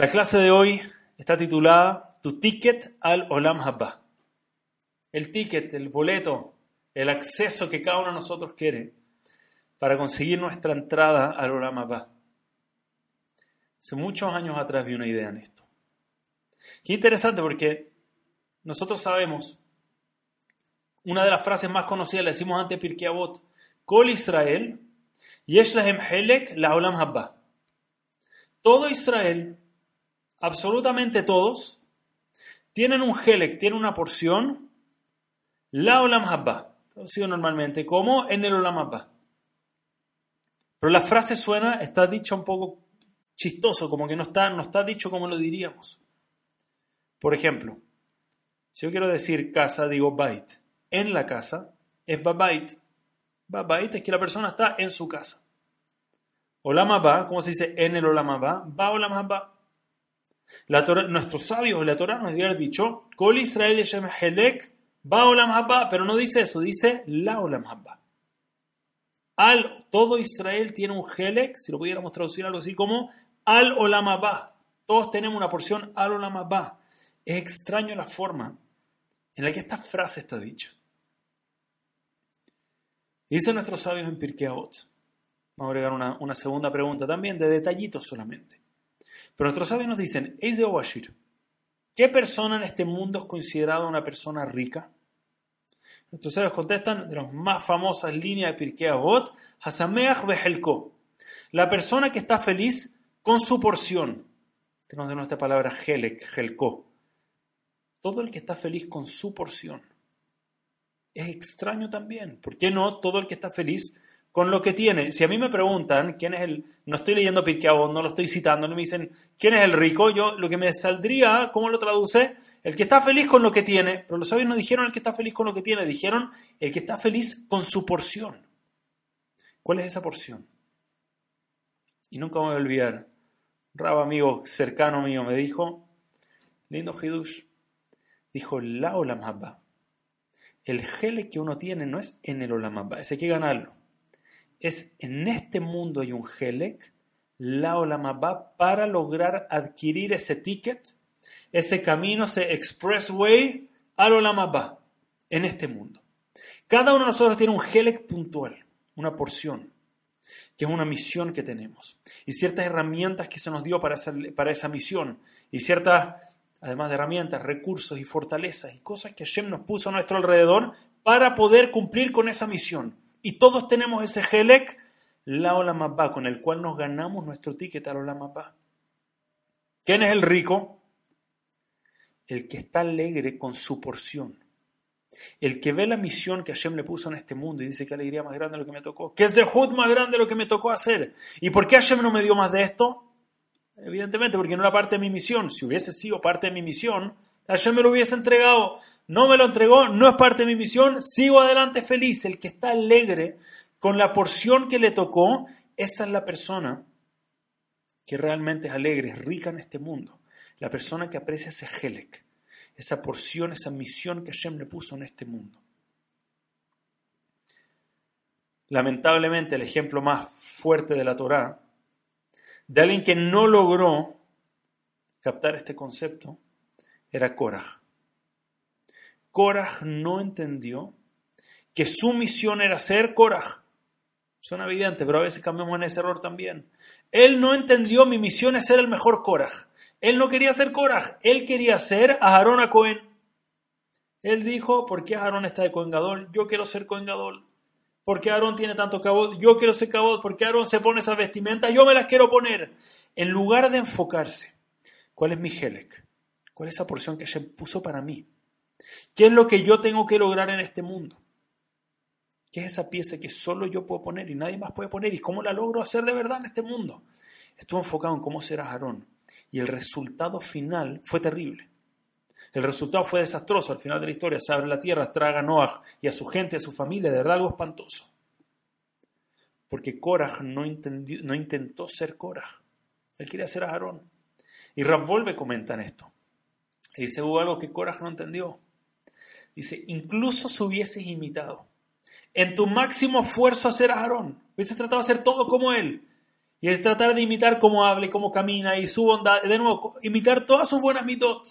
La clase de hoy está titulada Tu ticket al Olam Haba. El ticket, el boleto, el acceso que cada uno de nosotros quiere para conseguir nuestra entrada al Olam Haba. Hace muchos años atrás vi una idea en esto. Qué interesante porque nosotros sabemos, una de las frases más conocidas, la decimos antes Pirkei Avot, Kol Israel, Yesh Lahem Helek La Olam Haba. Todo Israel absolutamente todos, tienen un helek, tienen una porción, la olam habba, traducido normalmente como en el olam habba. Pero la frase suena, está dicha un poco chistoso, como que no está, no está dicho como lo diríamos. Por ejemplo, si yo quiero decir casa, digo bait. En la casa es babait. Babait es que la persona está en su casa. Olam habba, ¿cómo se dice en el olam habba? Ba olam La nuestros sabios de la Torah nos habían dicho, Kol Israel Helek, Ba Olam pero no dice eso, dice La Olam. Al, todo Israel tiene un Helek, si lo pudiéramos traducir algo así como Al Olam. Todos tenemos una porción Al Olam. Es extraño la forma en la que esta frase está dicha. Dice nuestros sabios en Pirkei Avot. Vamos a agregar una, una segunda pregunta también, de detallitos solamente. Pero nuestros sabios nos dicen, de Obashir, ¿qué persona en este mundo es considerada una persona rica? Nuestros sabios contestan de las más famosas líneas de Pirkei Avot, Hasameach Behelko, la persona que está feliz con su porción. Tenemos de nuestra palabra Helek, Helko. Todo el que está feliz con su porción. Es extraño también. ¿Por qué no todo el que está feliz con lo que tiene. Si a mí me preguntan quién es el, no estoy leyendo Pirkei no lo estoy citando, no me dicen quién es el rico, yo lo que me saldría, ¿cómo lo traduce? El que está feliz con lo que tiene, pero los sabios no dijeron el que está feliz con lo que tiene, dijeron el que está feliz con su porción. ¿Cuál es esa porción? Y nunca me voy a olvidar, Rabo amigo cercano mío me dijo, lindo Hidush, dijo la olamabba. El gele que uno tiene no es en el olamabba, ese hay que ganarlo es en este mundo hay un Helek, la Olamabá, para lograr adquirir ese ticket, ese camino, ese expressway al Olamabá, en este mundo. Cada uno de nosotros tiene un Helek puntual, una porción, que es una misión que tenemos, y ciertas herramientas que se nos dio para esa, para esa misión, y ciertas, además de herramientas, recursos y fortalezas y cosas que Hashem nos puso a nuestro alrededor para poder cumplir con esa misión. Y todos tenemos ese Helek, la Olamapá, con el cual nos ganamos nuestro ticket a la Olamapá. ¿Quién es el rico? El que está alegre con su porción. El que ve la misión que Hashem le puso en este mundo y dice que alegría más grande lo que me tocó. De Jud más grande lo que me tocó hacer. ¿Y por qué Hashem no me dio más de esto? Evidentemente porque no era parte de mi misión. Si hubiese sido parte de mi misión, Hashem me lo hubiese entregado. No me lo entregó, no es parte de mi misión. Sigo adelante feliz. El que está alegre con la porción que le tocó, esa es la persona que realmente es alegre, es rica en este mundo. La persona que aprecia ese Helek, esa porción, esa misión que Hashem le puso en este mundo. Lamentablemente, el ejemplo más fuerte de la Torá, de alguien que no logró captar este concepto, era Korah. Korah no entendió que su misión era ser Korah. Suena evidente, pero a veces cambiamos en ese error también. Él no entendió mi misión es ser el mejor Korah. Él no quería ser Korah, él quería ser Aarón a Cohen. Él dijo, ¿por qué Aarón está de Cohen Yo quiero ser Cohen ¿Por qué Aarón tiene tanto cabot? Yo quiero ser cabot. ¿Por qué Aarón se pone esa vestimenta? Yo me las quiero poner. En lugar de enfocarse, ¿cuál es mi Helek? ¿Cuál es esa porción que se puso para mí? ¿Qué es lo que yo tengo que lograr en este mundo? ¿Qué es esa pieza que solo yo puedo poner y nadie más puede poner? ¿Y cómo la logro hacer de verdad en este mundo? Estuvo enfocado en cómo será Aarón. Y el resultado final fue terrible. El resultado fue desastroso. Al final de la historia se abre la tierra, traga a Noah y a su gente, a su familia. De verdad algo espantoso. Porque Korah no, intentó ser Korah. Él quería ser Aarón. Y Rav Volve comenta en esto. Y dice, algo que Korah no entendió. Dice, incluso si hubieses imitado en tu máximo esfuerzo a ser Aarón, hubieses tratado de hacer todo como él, Y es tratar de imitar cómo habla y cómo camina y su bondad. De nuevo, imitar todas sus buenas mitot.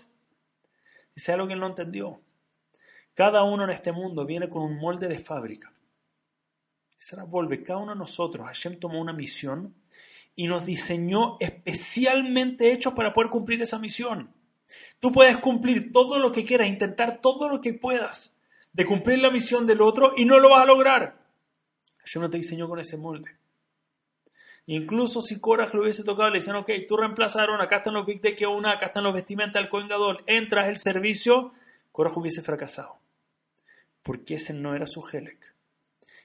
Dice algo que él no entendió. Cada uno en este mundo viene con un molde de fábrica. Se vuelve cada uno de nosotros. Hashem tomó una misión y nos diseñó especialmente hechos para poder cumplir esa misión. Tú puedes cumplir todo lo que quieras, intentar todo lo que puedas de cumplir la misión del otro y no lo vas a lograr. Hashem no te diseñó con ese molde. Incluso si Korach lo hubiese tocado, le decían, ok, tú reemplazaron, acá están los Big de una, acá están los vestimentas del Kohen entras el servicio, Korach hubiese fracasado. Porque ese no era su Helek.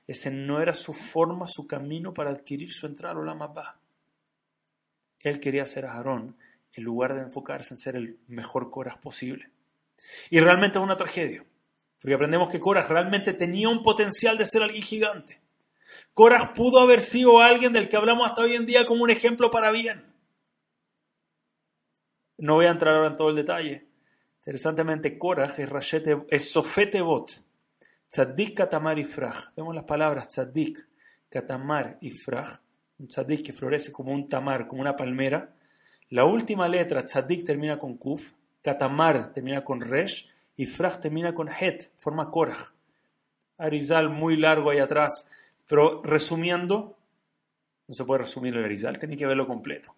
Ese no era su forma, su camino para adquirir su entrada a la Mabá. Él quería ser Aarón en lugar de enfocarse en ser el mejor Korach posible. Y realmente es una tragedia. Porque aprendemos que Korach realmente tenía un potencial de ser alguien gigante. Korach pudo haber sido alguien del que hablamos hasta hoy en día como un ejemplo para bien. No voy a entrar ahora en todo el detalle. Interesantemente, Korach es, Rashete, es Sofete Bot, Tzaddik Katamar y Fraj. Vemos las palabras Tzaddik, Katamar y Fraj. Un tzaddik que florece como un tamar, como una palmera. La última letra, Tzaddik, termina con Kuf, Katamar termina con Resh y Fraj termina con Het, forma Korach. Arizal muy largo ahí atrás pero resumiendo, no se puede resumir el Arizal, tiene que verlo completo.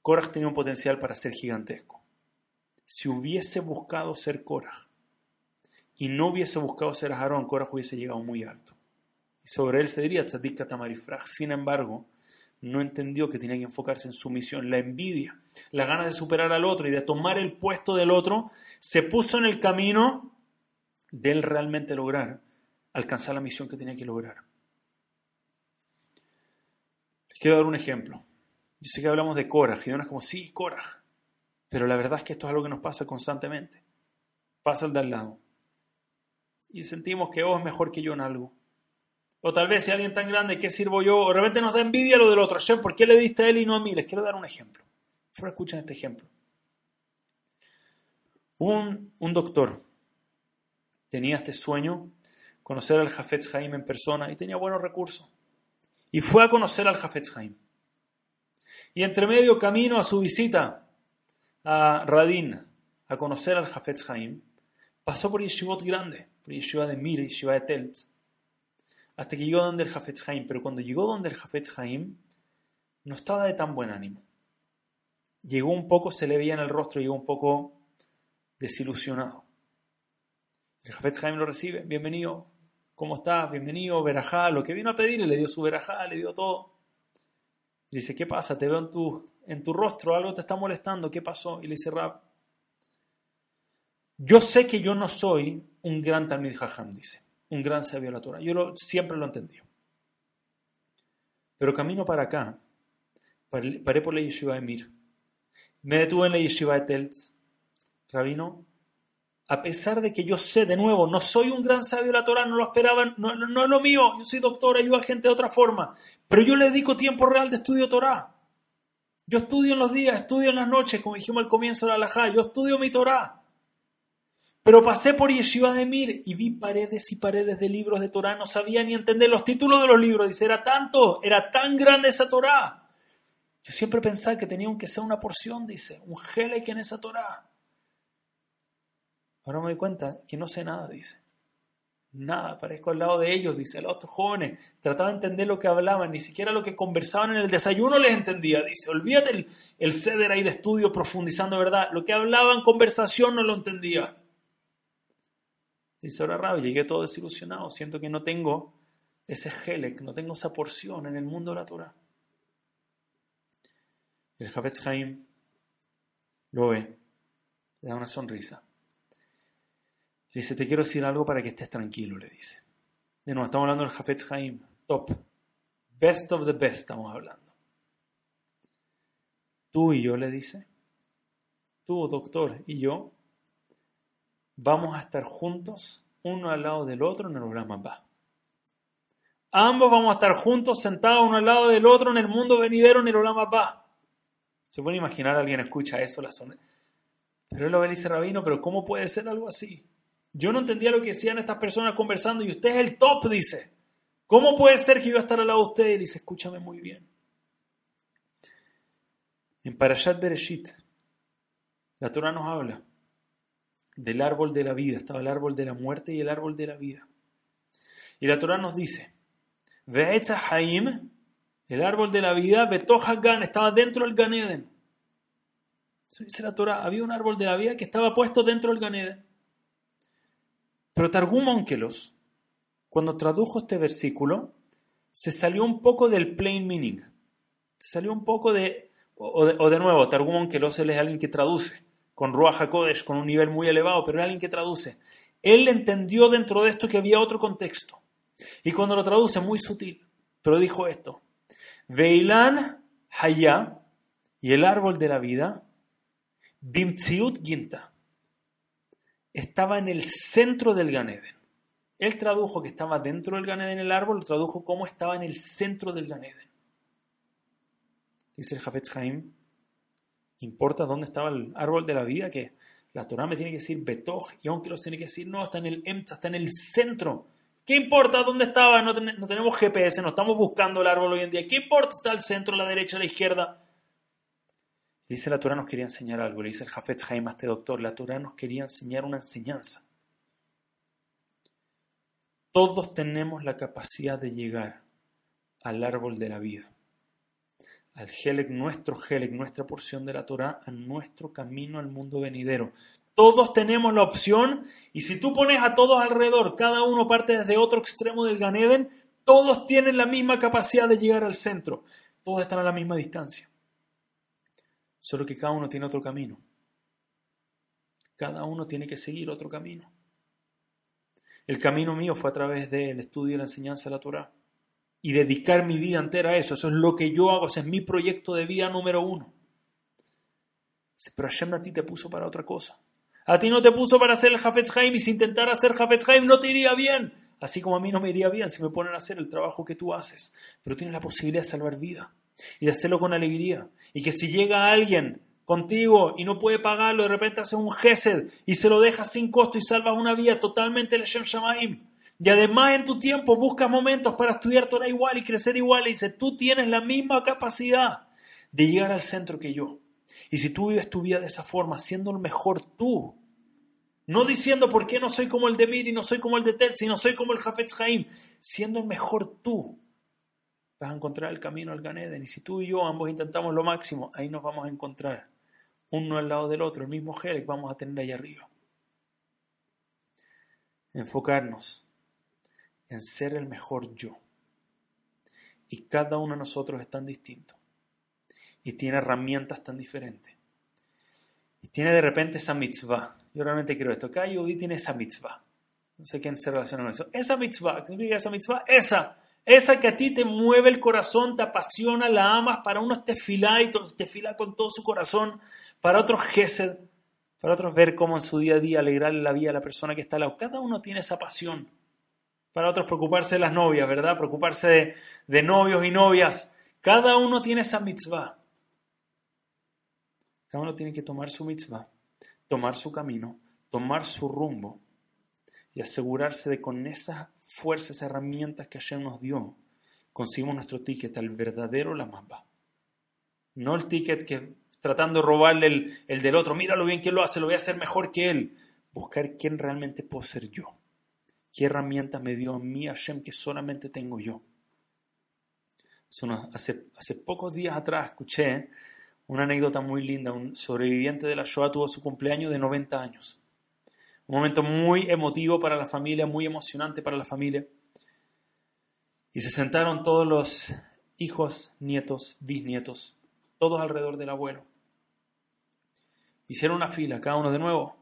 Korach tenía un potencial para ser gigantesco. Si hubiese buscado ser Korach y no hubiese buscado ser Aarón, Korach hubiese llegado muy alto. Y sobre él se diría Tzadik Tamarifraj. Sin embargo, no entendió que tenía que enfocarse en su misión. La envidia, la gana de superar al otro y de tomar el puesto del otro, se puso en el camino de él realmente lograr alcanzar la misión que tenía que lograr. Les quiero dar un ejemplo. Yo sé que hablamos de y uno es como, sí, coraje. Pero la verdad es que esto es algo que nos pasa constantemente. Pasa al de al lado. Y sentimos que oh, es mejor que yo en algo. O tal vez si alguien tan grande, ¿qué sirvo yo? O de nos da envidia lo del otro. ¿Por qué le diste a él y no a mí? Les quiero dar un ejemplo. Ahora escuchen este ejemplo. Un, un doctor tenía este sueño conocer al Jafetz Haim en persona y tenía buenos recursos. Y fue a conocer al Jafetz Haim. Y entre medio camino a su visita a Radin, a conocer al Jafetz Haim, pasó por Yeshivot grande, por Yeshiva de Mir, Yeshiva de Teltz, hasta que llegó donde el Jafetz Haim. Pero cuando llegó donde el Jafetz Haim, no estaba de tan buen ánimo. Llegó un poco, se le veía en el rostro, llegó un poco desilusionado. El Jafetz Haim lo recibe, bienvenido, ¿Cómo estás? Bienvenido, verajá. Lo que vino a pedir, le dio su verajá, le dio todo. Le dice, ¿qué pasa? Te veo en tu, en tu rostro, algo te está molestando, ¿qué pasó? Y le dice Rab, yo sé que yo no soy un gran Talmid Jajam, dice, un gran sabio de la Torah. Yo lo, siempre lo entendí. Pero camino para acá, paré, por la yeshiva de Mir. Me detuve en la yeshiva de Teltz. Rabino, a pesar de que yo sé, de nuevo, no soy un gran sabio de la Torah, no lo esperaban, no, no, es lo mío, yo soy doctor, ayudo a gente de otra forma, pero yo le dedico tiempo real de estudio Torah. Yo estudio en los días, estudio en las noches, como dijimos al comienzo de la alajá, yo estudio mi Torah. Pero pasé por Yeshiva de Mir y vi paredes y paredes de libros de Torah, no sabía ni entender los títulos de los libros, dice, era tanto, era tan grande esa Torah. Yo siempre pensaba que tenía que ser una porción, dice, un gelek en esa Torah. Ahora me doy cuenta que no sé nada, dice. Nada, parezco al lado de ellos, dice. Los otros jóvenes trataba de entender lo que hablaban, ni siquiera lo que conversaban en el desayuno les entendía, dice. Olvídate el, el ceder ahí de estudio profundizando, ¿verdad? Lo que hablaban, conversación, no lo entendía. Dice ahora Rabbi, llegué todo desilusionado, siento que no tengo ese gelek, no tengo esa porción en el mundo de la Torah. El Jafetz Haim lo ve, le da una sonrisa. Le dice, te quiero decir algo para que estés tranquilo, le dice. De nuevo, estamos hablando del Jafetz Haim, top. Best of the best estamos hablando. Tú y yo, le dice, tú, doctor, y yo, vamos a estar juntos, uno al lado del otro en el Va. Ambos vamos a estar juntos, sentados uno al lado del otro en el mundo venidero en el Va. Se puede imaginar, alguien escucha eso, la zona. Pero él lo ve dice, Rabino, pero ¿cómo puede ser algo así? Yo no entendía lo que decían estas personas conversando y usted es el top, dice. ¿Cómo puede ser que yo estar al lado de usted? Y dice, escúchame muy bien. En Parashat Bereshit, la Torah nos habla del árbol de la vida. Estaba el árbol de la muerte y el árbol de la vida. Y la Torah nos dice, Ve'etza Haim, el árbol de la vida, Betohagan, estaba dentro del Ganeden. Eso dice la Torah, había un árbol de la vida que estaba puesto dentro del Ganeden. Pero Targum Onkelos, cuando tradujo este versículo, se salió un poco del plain meaning. Se salió un poco de, o de, nuevo, Targum Onkelos es alguien que traduce con Ruach HaKodesh, con un nivel muy elevado, pero es alguien que traduce. Él entendió dentro de esto que había otro contexto. Y cuando lo traduce, muy sutil, pero dijo esto. Veilan Haya y el árbol de la vida, Bimtziut Ginta, estaba en el centro del Ganeden. Él tradujo que estaba dentro del Ganeden el árbol, lo tradujo como estaba en el centro del Ganeden. Dice el Jafetz Haim, ¿Importa dónde estaba el árbol de la vida? Que la Torah me tiene que decir Betoj y aunque los tiene que decir, no, está en el Emtza, está en el centro. ¿Qué importa dónde estaba? No, no, tenemos GPS, no estamos buscando el árbol hoy en día. ¿Qué importa? Está al centro, la derecha, la izquierda. Dice la Torah nos quería enseñar algo, le dice el Jafet Jaime a este doctor, la Torah nos quería enseñar una enseñanza. Todos tenemos la capacidad de llegar al árbol de la vida al Helek, nuestro Helek, nuestra porción de la Torah, a nuestro camino al mundo venidero. Todos tenemos la opción y si tú pones a todos alrededor, cada uno parte desde otro extremo del Ganeden, todos tienen la misma capacidad de llegar al centro. Todos están a la misma distancia. Solo que cada uno tiene otro camino. Cada uno tiene que seguir otro camino. El camino mío fue a través del estudio y la enseñanza de la Torah y dedicar mi vida entera a eso. Eso es lo que yo hago, ese es mi proyecto de vida número uno. Pero Hashem a ti te puso para otra cosa. A ti no te puso para hacer el Hafetz Haim y si intentara hacer Hafetz Haim no te iría bien. Así como a mí no me iría bien si me ponen a hacer el trabajo que tú haces. Pero tienes la posibilidad de salvar vida y de hacerlo con alegría. Y que si llega alguien contigo y no puede pagarlo, de repente hace un Gesed y se lo dejas sin costo y salvas una vida totalmente el Hashem Shamaim. Y además en tu tiempo buscas momentos para estudiar Torah igual y crecer igual. Y dice, tú tienes la misma capacidad de llegar al centro que yo. Y si tú vives tu vida de esa forma, siendo el mejor tú, no diciendo por qué no soy como el de Mir y no soy como el de Tel, sino soy como el Jafetz Haim, siendo el mejor tú, vas a encontrar el camino al Ganeden. Y si tú y yo ambos intentamos lo máximo, ahí nos vamos a encontrar, uno al lado del otro, el mismo que vamos a tener ahí arriba. Enfocarnos en ser el mejor yo. Y cada uno de nosotros es tan distinto. Y tiene herramientas tan diferentes. Y tiene de repente esa mitzvah. Yo realmente creo esto. Cada Yehudi tiene esa mitzvah. No sé quién se relaciona con eso. Esa mitzvah. ¿Qué significa esa mitzvah? Esa. Esa que a ti te mueve el corazón, te apasiona, la amas. Para unos te fila y te fila con todo su corazón. Para otros gesed. Para otros ver cómo en su día a día alegrarle la vida a la persona que está al lado. Cada uno tiene esa pasión para otros preocuparse de las novias, ¿verdad? Preocuparse de, novios y novias. Cada uno tiene esa mitzvah. Cada uno tiene que tomar su mitzvah, tomar su camino, tomar su rumbo y asegurarse de con esas fuerzas, herramientas que Hashem nos dio, conseguimos nuestro ticket al verdadero Lamamba. No el ticket que tratando de robarle el, el del otro, mira lo bien que lo hace, lo voy a hacer mejor que él. Buscar quién realmente puedo ser yo. ¿Qué herramientas me dio a mí Hashem que solamente tengo yo? Hace, hace pocos días atrás escuché una anécdota muy linda. Un sobreviviente de la Shoah tuvo su cumpleaños de 90 años. Un momento muy emotivo para la familia, muy emocionante para la familia. Y se sentaron todos los hijos, nietos, bisnietos, todos alrededor del abuelo. Hicieron una fila, cada uno de nuevo,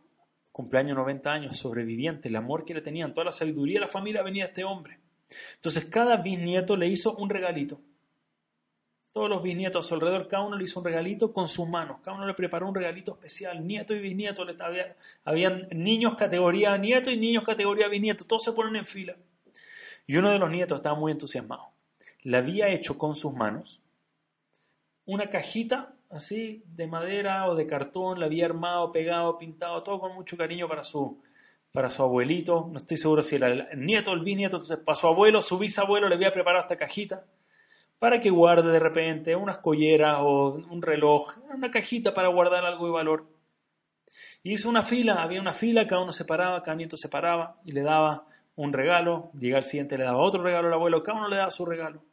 cumpleaños 90 años, sobreviviente, el amor que le tenían, toda la sabiduría de la familia venía a este hombre. Entonces cada bisnieto le hizo un regalito. Todos los bisnietos a su alrededor, cada uno le hizo un regalito con sus manos, cada uno le preparó un regalito especial, nieto y bisnieto, había, habían niños categoría nieto y niños categoría bisnieto, todos se ponen en fila. Y uno de los nietos estaba muy entusiasmado. Le había hecho con sus manos una cajita así de madera o de cartón, la había armado, pegado, pintado, todo con mucho cariño para su, para su abuelito. No estoy seguro si era el nieto o el bisnieto, entonces para su abuelo, su bisabuelo le había preparado esta cajita para que guarde de repente unas colleras o un reloj, una cajita para guardar algo de valor. hizo una fila, había una fila, cada uno se paraba, cada nieto se paraba y le daba un regalo, llega el siguiente le daba otro regalo al abuelo, cada uno le daba su regalo.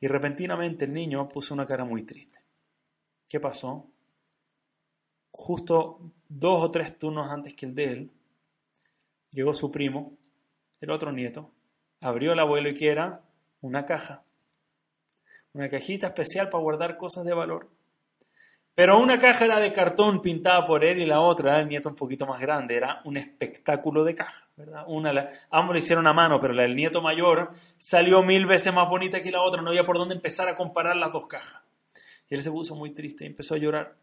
Y repentinamente el niño puso una cara muy triste. ¿Qué pasó? Justo dos o tres turnos antes que el de él, llegó su primo, el otro nieto, abrió el abuelo y que era una caja, una cajita especial para guardar cosas de valor. Pero una caja era de cartón pintada por él y la otra, el nieto un poquito más grande, era un espectáculo de caja, ¿verdad? Una, ambos lo hicieron a mano, pero la del nieto mayor salió mil veces más bonita que la otra, no había por dónde empezar a comparar las dos cajas. Y él se puso muy triste y empezó a llorar.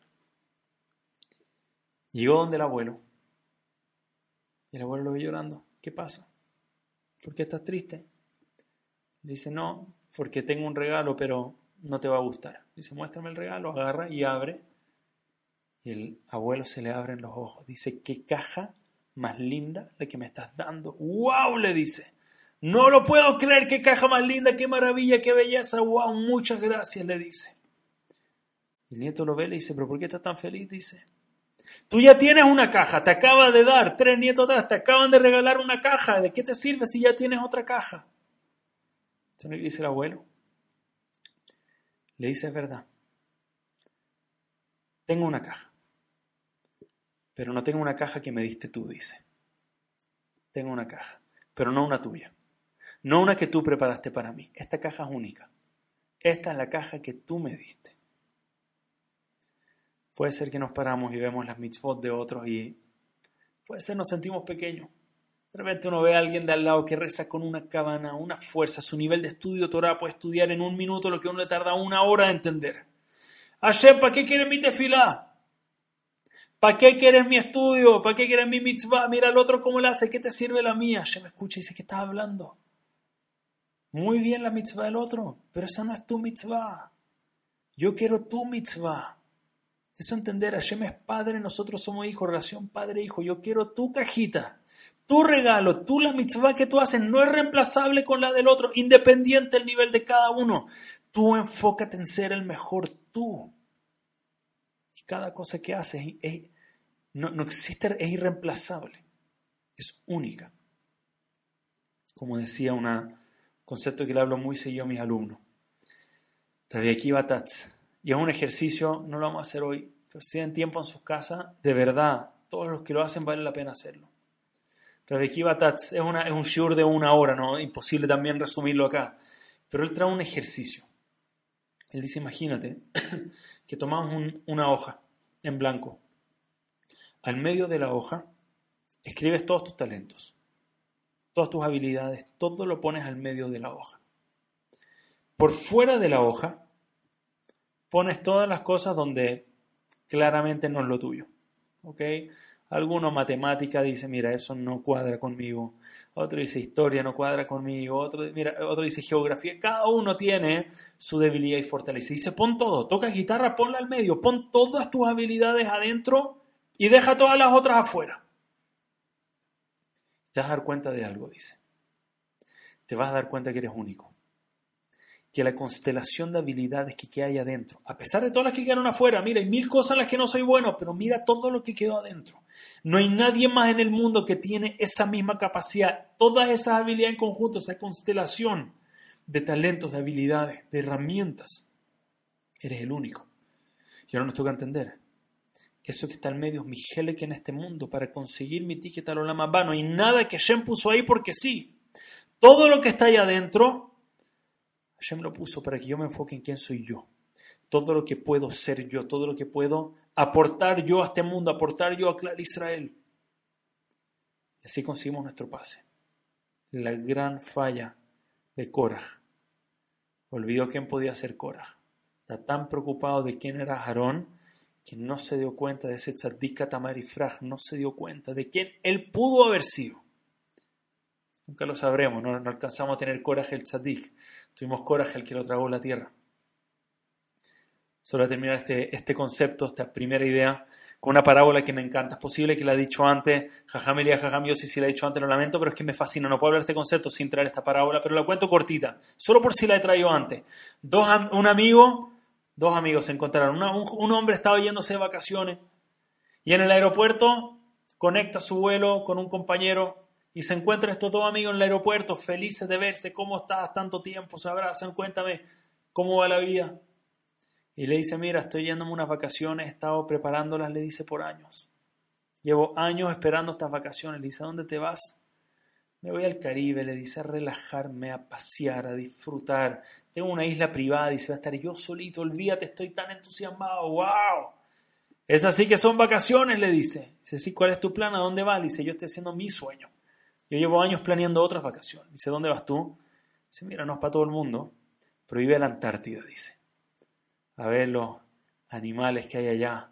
Llegó donde el abuelo. Y el abuelo lo ve llorando. ¿Qué pasa? ¿Por qué estás triste? dice, no, porque tengo un regalo, pero no te va a gustar. Dice, muéstrame el regalo, agarra y abre. Y el abuelo se le abren los ojos. Dice, qué caja más linda la que me estás dando. ¡Wow! le dice. No lo puedo creer, qué caja más linda, qué maravilla, qué belleza. ¡Wow! Muchas gracias, le dice. El nieto lo ve y le dice, pero ¿por qué estás tan feliz? Dice, tú ya tienes una caja, te acaba de dar, tres nietos atrás, te acaban de regalar una caja. ¿De qué te sirve si ya tienes otra caja? ¿Sabe qué dice el abuelo? Le dice, es verdad. Tengo una caja. Pero no tengo una caja que me diste tú, dice. Tengo una caja, pero no una tuya. No una que tú preparaste para mí. Esta caja es única. Esta es la caja que tú me diste. Puede ser que nos paramos y vemos las mitzvot de otros y puede ser nos sentimos pequeños. De repente uno ve a alguien de al lado que reza con una cabana, una fuerza, su nivel de estudio Torah puede estudiar en un minuto lo que uno le tarda una hora a entender. Hashem, ¿para qué quieres mi tefilá? ¿Para qué quieres mi estudio? ¿Para qué quieres mi mitzvah? Mira al otro cómo le hace, ¿qué te sirve la mía? Hashem escucha y dice, ¿qué estás hablando? Muy bien la mitzvah del otro, pero esa no es tu mitzvah. Yo quiero tu mitzvah. Eso entender, Hashem es padre, nosotros somos hijos, relación padre-hijo. Yo quiero tu cajita tu regalo, tú la mitzvah que tú haces no es reemplazable con la del otro, independiente del nivel de cada uno. Tú enfócate en ser el mejor tú. Y cada cosa que haces no, no existe, es irreemplazable, es única. Como decía un concepto que le hablo muy seguido a mis alumnos. La de aquí Y es un ejercicio, no lo vamos a hacer hoy, pero si tienen tiempo en sus casas, de verdad, todos los que lo hacen vale la pena hacerlo. Rabbi Tats es, una, es un shiur de una hora, ¿no? Imposible también resumirlo acá. Pero él trae un ejercicio. Él dice, imagínate que tomamos una hoja en blanco. Al medio de la hoja escribes todos tus talentos, todas tus habilidades, todo lo pones al medio de la hoja. Por fuera de la hoja pones todas las cosas donde claramente no es lo tuyo. ¿Ok? Alguno matemática dice, mira, eso no cuadra conmigo. Otro dice historia no cuadra conmigo. Otro, mira, otro dice geografía. Cada uno tiene su debilidad y fortaleza. Dice, pon todo. Toca guitarra, ponla al medio. Pon todas tus habilidades adentro y deja todas las otras afuera. Te vas a dar cuenta de algo, dice. Te vas a dar cuenta que eres único que la constelación de habilidades que hay adentro, a pesar de todas las que quedaron afuera, mira, hay mil cosas en las que no soy bueno, pero mira todo lo que quedó adentro. No hay nadie más en el mundo que tiene esa misma capacidad, todas esas habilidades en conjunto, esa constelación de talentos, de habilidades, de herramientas. Eres el único. Y ahora nos toca entender. Eso que está en medio es mi que en este mundo para conseguir mi ticket a lo más vano. Y nada que Shem puso ahí porque sí. Todo lo que está ahí adentro Hashem lo puso para que yo me enfoque en quién soy yo. Todo lo que puedo ser yo, todo lo que puedo aportar yo a este mundo, aportar yo a Clar Israel. Y así conseguimos nuestro pase. La gran falla de Korah. Olvidó quién podía ser Korah. Está tan preocupado de quién era Aarón que no se dio cuenta de ese tzadik Tamarifraj, no se dio cuenta de quién él pudo haber sido. Nunca lo sabremos, no, alcanzamos a tener coraje el tzadik. Tuvimos coraje el que lo tragó la tierra. Solo a terminar este, este concepto, esta primera idea, con una parábola que me encanta. Es posible que la he dicho antes, Jajam Elías, Jajam Yossi, si la he dicho antes lo lamento, pero es que me fascina. No puedo hablar de este concepto sin traer esta parábola, pero la cuento cortita, solo por si la he traído antes. Dos, un amigo, dos amigos se encontraron. un, un hombre estaba yéndose de vacaciones y en el aeropuerto conecta su vuelo con un compañero y se encuentran estos dos amigos en el aeropuerto, felices de verse, ¿cómo estás? Tanto tiempo, se abrazan, cuéntame cómo va la vida. Y le dice, mira, estoy yéndome unas vacaciones, he estado preparándolas, le dice, por años. Llevo años esperando estas vacaciones. Le dice, ¿a dónde te vas? Me voy al Caribe, le dice, a relajarme, a pasear, a disfrutar. Tengo una isla privada, dice, va a estar yo solito, olvídate, estoy tan entusiasmado, wow. Es así que son vacaciones, le dice. Dice, sí, ¿cuál es tu plan? ¿A dónde vas? Le dice, yo estoy haciendo mi sueño. Yo llevo años planeando otras vacaciones. Dice, ¿dónde vas tú? Dice, mira, no es para todo el mundo. Prohíbe la Antártida, dice. A ver los animales que hay allá.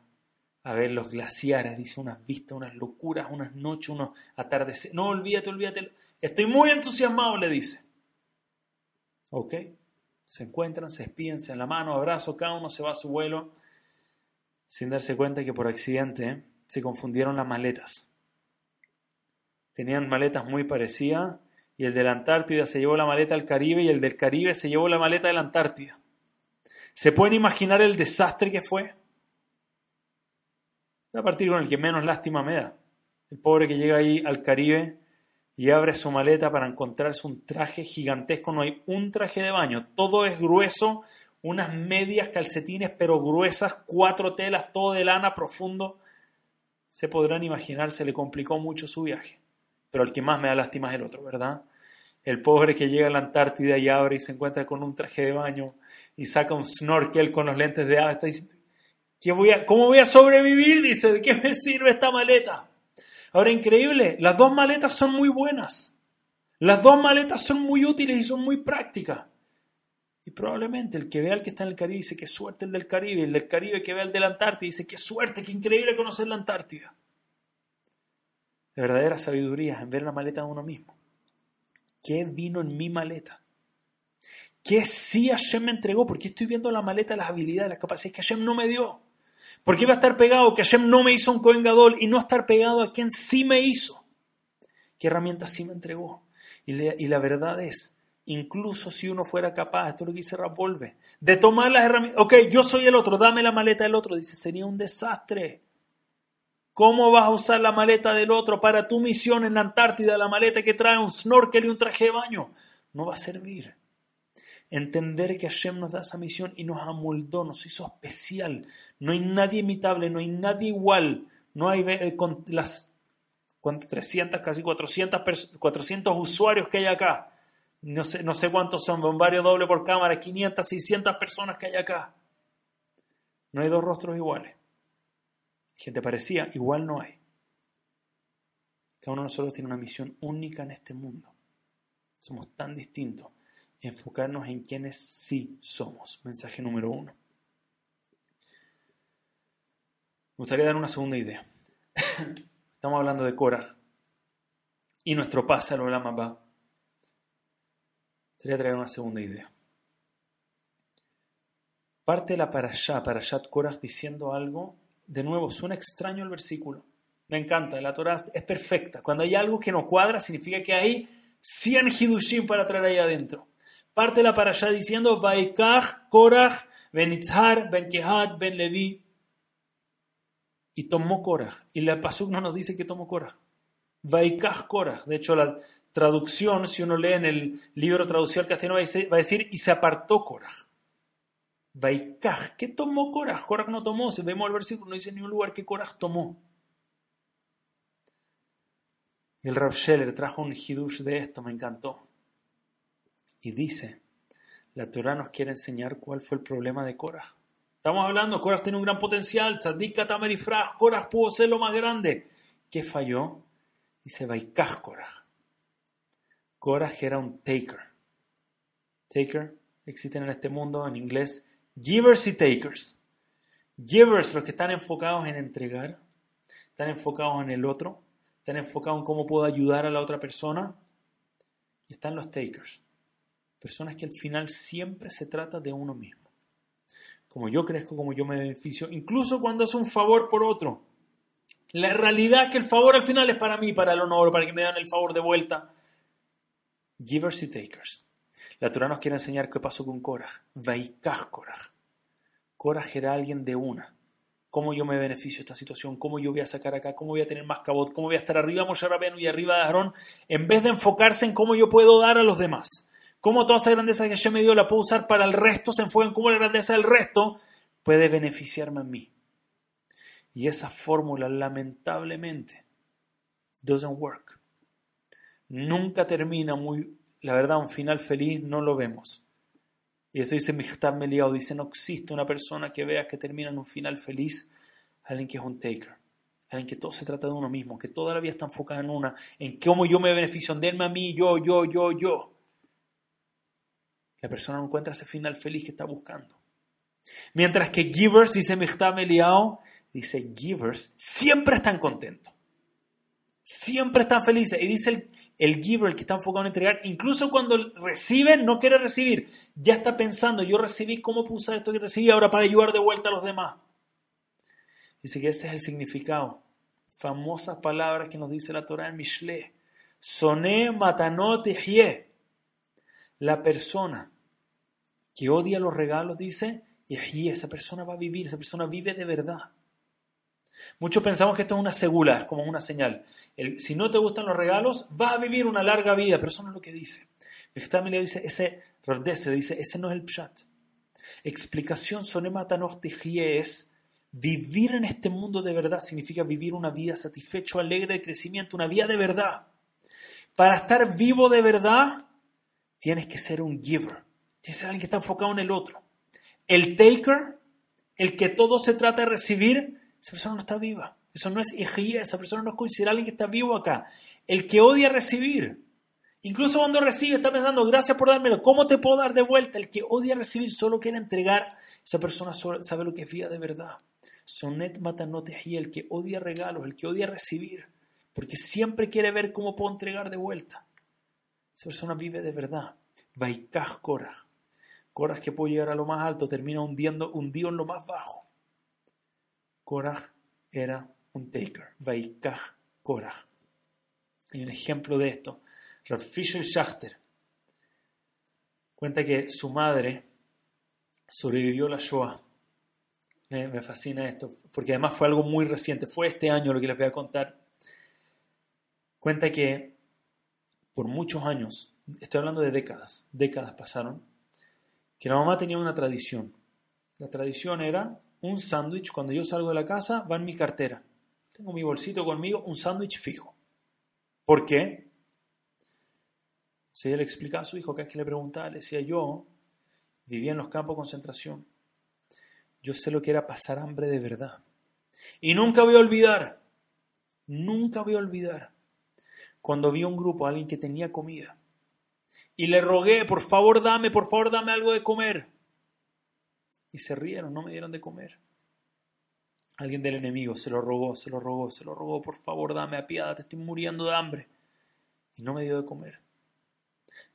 A ver los glaciares, dice, unas vistas, unas locuras, unas noches, unos atardeceres. No, olvídate, olvídate. Estoy muy entusiasmado, le dice. Ok. Se encuentran, se despiden, se en la mano, abrazo, cada uno se va a su vuelo, sin darse cuenta que por accidente se confundieron las maletas tenían maletas muy parecidas y el de la Antártida se llevó la maleta al Caribe y el del Caribe se llevó la maleta de la Antártida. ¿Se pueden imaginar el desastre que fue? Voy a partir con el que menos lástima me da. El pobre que llega ahí al Caribe y abre su maleta para encontrarse un traje gigantesco. No hay un traje de baño. Todo es grueso, unas medias calcetines pero gruesas, cuatro telas, todo de lana profundo. Se podrán imaginar, se le complicó mucho su viaje pero el que más me da lástima es el otro, ¿verdad? El pobre que llega a la Antártida y abre y se encuentra con un traje de baño y saca un snorkel con los lentes de agua. Voy a, ¿Cómo voy a sobrevivir? Dice, ¿de qué me sirve esta maleta? Ahora, increíble, las dos maletas son muy buenas. Las dos maletas son muy útiles y son muy prácticas. Y probablemente el que vea al que está en el Caribe dice, qué suerte el del Caribe. El del Caribe que vea al de la Antártida dice, qué suerte, qué increíble conocer la Antártida. Verdadera sabiduría en ver la maleta de uno mismo. ¿Qué vino en mi maleta? ¿Qué sí Hashem me entregó? ¿Por qué estoy viendo la maleta, las habilidades, las capacidades que Hashem no me dio? ¿Por qué iba a estar pegado que Hashem no me hizo un Cohen y no estar pegado a quien sí me hizo? ¿Qué herramientas sí me entregó? Y, la verdad es, incluso si uno fuera capaz, esto es lo que dice Rapolve, de tomar las herramientas, ok, yo soy el otro, dame la maleta del otro, dice, sería un desastre. ¿Cómo vas a usar la maleta del otro para tu misión en la Antártida, la maleta que trae un snorkel y un traje de baño? No va a servir. Entender que Hashem nos da esa misión y nos amoldó, nos hizo especial. No hay nadie imitable, no hay nadie igual. No hay eh, con las 300, casi 400, 400 usuarios que hay acá. No sé, no sé cuántos son, bombario doble por cámara, 500, 600 personas que hay acá. No hay dos rostros iguales gente parecía, igual no hay. Cada uno de nosotros tiene una misión única en este mundo. Somos tan distintos. Enfocarnos en quienes sí somos. Mensaje número uno. Me gustaría dar una segunda idea. Estamos hablando de Korah y nuestro pásalo, la Me gustaría traer una segunda idea. Parte la parashá, parashat Korah, diciendo algo de nuevo, suena extraño el versículo. Me encanta, la Torah es perfecta. Cuando hay algo que no cuadra, significa que hay 100 hidushim para traer ahí adentro. Parte la para allá diciendo, Vaikach, Korach, Ben Itzhar, Ben Kehat, Ben Levi. Y tomó Korach. Y la Pasuk no nos dice que tomó Korach. Vaikach Korach. De hecho, la traducción, si uno lee en el libro traducido al castellano, va a decir, y se apartó Korach. Vaikaj, ¿qué tomó Korah? Korah no tomó, si vemos el versículo, no dice ni un lugar que Korah tomó. El Rav Scheller trajo un hidush de esto, me encantó. Y dice, la Torah nos quiere enseñar cuál fue el problema de Korah. Estamos hablando, Korah tiene un gran potencial, Tzadik Katamer y Korah pudo ser lo más grande. ¿Qué falló? Dice Vaikaj Korah. Korah era un taker. Taker existen en este mundo en inglés Givers y takers. Givers, los que están enfocados en entregar, están enfocados en el otro, están enfocados en cómo puedo ayudar a la otra persona. Y están los takers, personas que al final siempre se trata de uno mismo. Como yo crezco, como yo me beneficio, incluso cuando es un favor por otro. La realidad es que el favor al final es para mí, para el honor, para que me dan el favor de vuelta. Givers y takers. La Torah nos quiere enseñar qué pasó con Korah. Vaikaj Korah. Korah era alguien de una. ¿Cómo yo me beneficio de esta situación? ¿Cómo yo voy a sacar acá? ¿Cómo voy a tener más cabot? ¿Cómo voy a estar arriba Moshe Rabenu y arriba de Aarón? En vez de enfocarse en cómo yo puedo dar a los demás. Cómo toda esa grandeza que yo me dio la puedo usar para el resto, se enfoca en cómo la grandeza del resto puede beneficiarme a mí. Y esa fórmula, lamentablemente, doesn't work. Nunca termina muy, la verdad, un final feliz no lo vemos. Y eso dice Michtab Meliao, dice, no existe una persona que vea que termina en un final feliz, alguien que es un taker, alguien que todo se trata de uno mismo, que toda la vida está enfocada en una, en cómo yo me beneficio, en denme a mí, yo, yo, yo, yo. La persona no encuentra ese final feliz que está buscando. Mientras que givers, dice Michtab Meliao, dice givers, siempre están contentos. Siempre están felices. Y dice el, giver, el que está enfocado en entregar, incluso cuando recibe, no quiere recibir. Ya está pensando, yo recibí, ¿cómo usar esto que recibí ahora para ayudar de vuelta a los demás? Dice que ese es el significado. Famosas palabras que nos dice la Torah en Mishle. Soné matanot La persona que odia los regalos, dice, y esa persona va a vivir, esa persona vive de verdad. Muchos pensamos que esto es una segula, es como una señal. si no te gustan los regalos, vas a vivir una larga vida, pero eso no es lo que dice. le dice, ese, le dice, ese no es el pshat. Explicación sonematanochtijie es vivir en este mundo de verdad, significa vivir una vida satisfecho, alegre, de crecimiento, una vida de verdad. Para estar vivo de verdad, tienes que ser un giver, tienes que ser alguien que está enfocado en el otro. El taker, el que todo se trata de recibir, esa persona no está viva. Eso no es ejía, esa persona no es considerada alguien que está vivo acá. El que odia recibir, incluso cuando recibe, está pensando, gracias por dármelo, ¿cómo te puedo dar de vuelta? El que odia recibir solo quiere entregar, esa persona sabe lo que es vida de verdad. Sonet matanote y el que odia regalos, el que odia recibir, porque siempre quiere ver cómo puedo entregar de vuelta. Esa persona vive de verdad. Vaikaj Korah. Korah que puede llegar a lo más alto, termina hundiendo, hundido en lo más bajo. Korah era un taker. Vaikaj Korah. Hay un ejemplo de esto. Rav Fisher Schachter cuenta que su madre sobrevivió la Shoah. Me, me, fascina esto, porque además fue algo muy reciente. Fue este año lo que les voy a contar. Cuenta que por muchos años, estoy hablando de décadas, décadas pasaron, que la mamá tenía una tradición. La tradición era un sándwich, cuando yo salgo de la casa, va en mi cartera. Tengo mi bolsito conmigo, un sándwich fijo. ¿Por qué? Si ella le explicaba a su hijo, que es que le preguntaba, le decía, yo vivía en los campos de concentración. Yo sé lo que era pasar hambre de verdad. Y nunca voy a olvidar, nunca voy a olvidar, cuando vi un grupo, alguien que tenía comida, y le rogué, por favor dame, por favor dame algo de comer. Y se rieron, no me dieron de comer. Alguien del enemigo se lo rogó, se lo rogó, se lo rogó, por favor dame a piada, te estoy muriendo de hambre. Y no me dio de comer.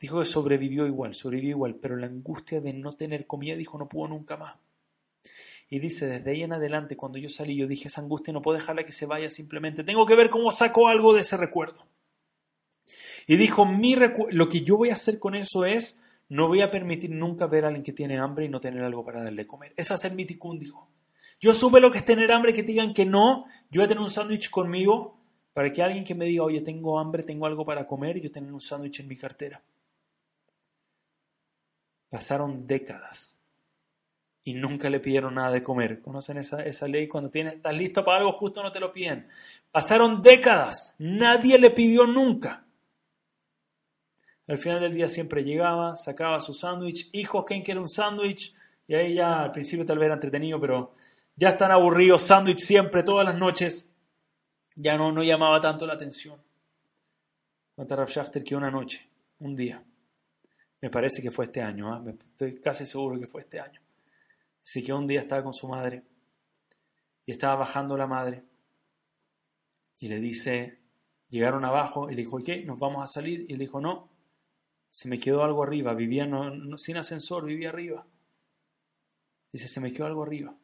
Dijo que sobrevivió igual, sobrevivió igual, pero la angustia de no tener comida, dijo, no pudo nunca más. Y dice, desde ahí en adelante, cuando yo salí, yo dije, esa angustia no puedo dejarla que se vaya simplemente. Tengo que ver cómo saco algo de ese recuerdo. Y dijo, mi lo que yo voy a hacer con eso es, no voy a permitir nunca ver a alguien que tiene hambre y no tener algo para darle comer. Eso va a ser mi ticún, dijo. Yo supe lo que es tener hambre, que digan que no. Yo voy a tener un sándwich conmigo para que alguien que me diga, oye, tengo hambre, tengo algo para comer, y yo tener un sándwich en mi cartera. Pasaron décadas y nunca le pidieron nada de comer. ¿Conocen esa, esa ley? Cuando tienes, estás listo para algo, justo no te lo piden. Pasaron décadas, nadie le pidió nunca. Al final del día siempre llegaba, sacaba su sándwich. Hijos, ¿quién quiere un sándwich? Y ahí ya al principio tal vez era entretenido, pero ya están aburridos. Sándwich siempre, todas las noches. Ya no, no llamaba tanto la atención. Cuenta Rav Schachter que una noche, un día, me parece que fue este año, ¿ah? estoy casi seguro que fue este año. Así que un día estaba con su madre y estaba bajando la madre y le dice, llegaron abajo y le dijo, ¿qué? ¿Nos vamos a salir? Y le dijo, no, se me quedó algo arriba, vivía sin ascensor, vivía arriba. Dice, se me quedó algo arriba.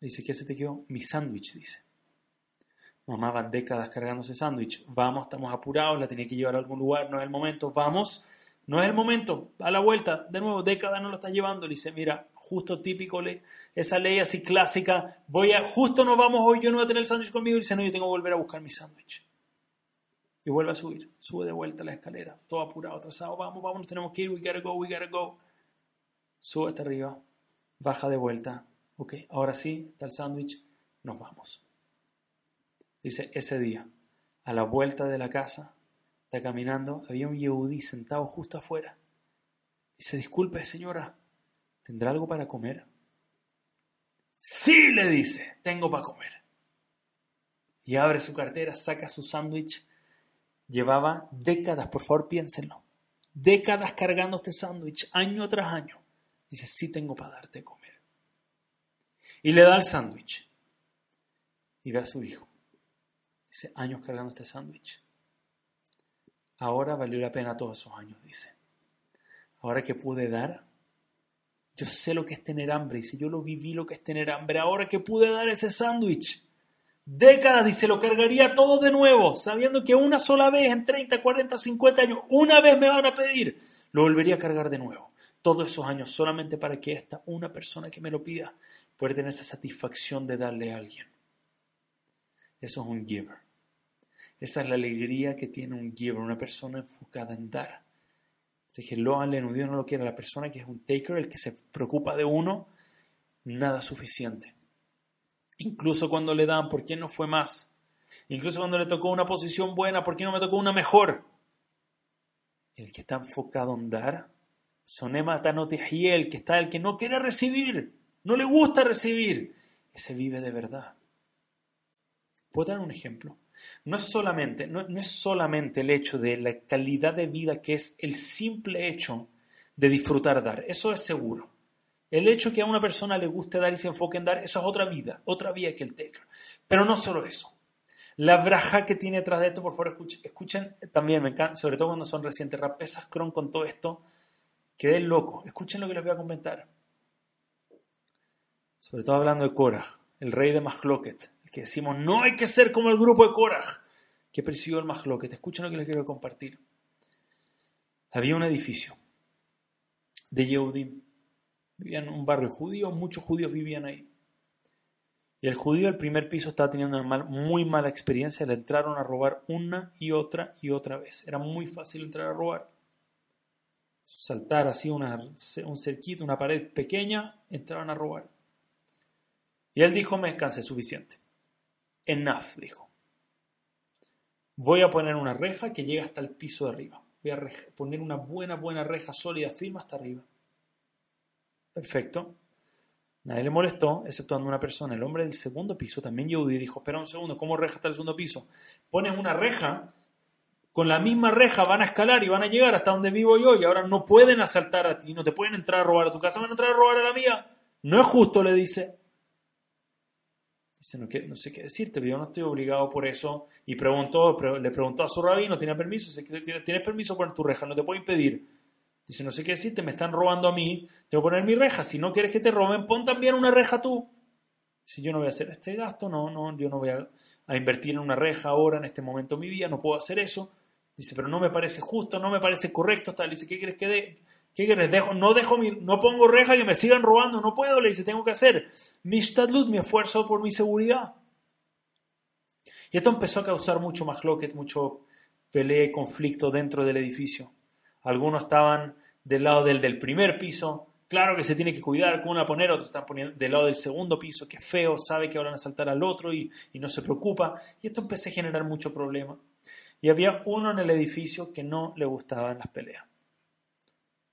Dice, ¿qué se te quedó? Mi sándwich, dice. Mamá van décadas cargándose sándwich. Vamos, estamos apurados, la tenía que llevar a algún lugar, no es el momento. Vamos, no es el momento. A la vuelta, de nuevo, décadas no lo está llevando. Le dice, mira, justo típico, esa ley así clásica. Voy a, justo nos vamos hoy, yo no voy a tener el sándwich conmigo. Dice, no, yo tengo que volver a buscar mi sándwich. Y vuelve a subir, sube de vuelta la escalera, todo apurado, atrasado. Vamos, vamos, tenemos que ir, we gotta go, we gotta go. Sube hasta arriba, baja de vuelta. Ok, ahora sí, está el sándwich, nos vamos. Dice, ese día, a la vuelta de la casa, está caminando, había un yehudí sentado justo afuera. Dice, disculpe señora, ¿tendrá algo para comer? Sí, le dice, tengo para comer. Y abre su cartera, saca su sándwich. Llevaba décadas, por favor piénsenlo, décadas cargando este sándwich, año tras año. Dice, sí tengo para darte comer. Y le da el sándwich. Y ve a su hijo años cargando este sándwich. Ahora valió la pena todos esos años, dice. Ahora que pude dar, yo sé lo que es tener hambre, dice, yo lo viví lo que es tener hambre. Ahora que pude dar ese sándwich, décadas, dice, lo cargaría todo de nuevo, sabiendo que una sola vez en 30, 40, 50 años, una vez me van a pedir, lo volvería a cargar de nuevo. Todos esos años solamente para que esta una persona que me lo pida pueda tener esa satisfacción de darle a alguien. Eso es un giver. Esa es la alegría que tiene un giver, una persona enfocada en dar. Dije, lo Dios no lo quiere. La persona que es un taker, el que se preocupa de uno, nada suficiente. Incluso cuando le dan, ¿por qué no fue más? Incluso cuando le tocó una posición buena, ¿por qué no me tocó una mejor? El que está enfocado en dar, sonema el que está el que no quiere recibir, no le gusta recibir, ese vive de verdad. ¿Puedo dar un ejemplo? No es, solamente, no, es solamente el hecho de la calidad de vida que es el simple hecho de disfrutar dar, eso es seguro. El hecho que a una persona le guste dar y se enfoque en dar, eso es otra vida, otra vía que el taker. Pero no solo eso. La braja que tiene detrás de esto, por favor, escuchen, también me encanta, sobre todo cuando son recientes, rapesas cron con todo esto, quedé loco. Escuchen lo que les voy a comentar. Sobre todo hablando de Korah, el rey de Mahloket, que decimos, no hay que ser como el grupo de Korah, que persiguió el te Escuchen lo que les quiero compartir. Había un edificio de Yehudim. Vivían en un barrio judío, muchos judíos vivían ahí. Y el judío del primer piso estaba teniendo una muy mala experiencia. Le entraron a robar una y otra y otra vez. Era muy fácil entrar a robar. Saltar así un cerquito, una pared pequeña, entraban a robar. Y él dijo, me cansé suficiente. Enough, dijo. Voy a poner una reja que llega hasta el piso de arriba. Voy a poner una buena, buena reja sólida, firme hasta arriba. Perfecto. Nadie le molestó, exceptuando una persona. El hombre del segundo piso, también Yehudi, dijo, espera un segundo, ¿cómo reja hasta el segundo piso? Pones una reja, con la misma reja van a escalar y van a llegar hasta donde vivo yo y ahora no pueden asaltar a ti, no te pueden entrar a robar a tu casa, van a entrar a robar a la mía. No es justo, le dice. Dice, no, no, sé qué decirte, pero yo no estoy obligado por eso. Y preguntó, le preguntó a su rabino, ¿tiene permiso? ¿tienes permiso poner tu reja? No te puedo impedir. Dice, no sé qué decirte, me están robando a mí, que poner mi reja. Si no quieres que te roben, pon también una reja tú. Si yo no voy a hacer este gasto, no, no, yo no voy a, invertir en una reja ahora, en este momento de mi vida, no puedo hacer eso. Dice, pero no me parece justo, no me parece correcto. Tal. Dice, ¿qué quieres que dé? ¿Qué quieres? Dejo, no dejo mi, no pongo reja que me sigan robando, no puedo, le dice, tengo que hacer mi stadlut, mi esfuerzo por mi seguridad. Y esto empezó a causar mucho más loquet, mucho pelea y conflicto dentro del edificio. Algunos estaban del lado del, del primer piso, claro que se tiene que cuidar cómo la poner, otros están poniendo del lado del segundo piso, que feo, sabe que van a saltar al otro y, y no se preocupa. Y esto empezó a generar mucho problema. Y había uno en el edificio que no le gustaban las peleas.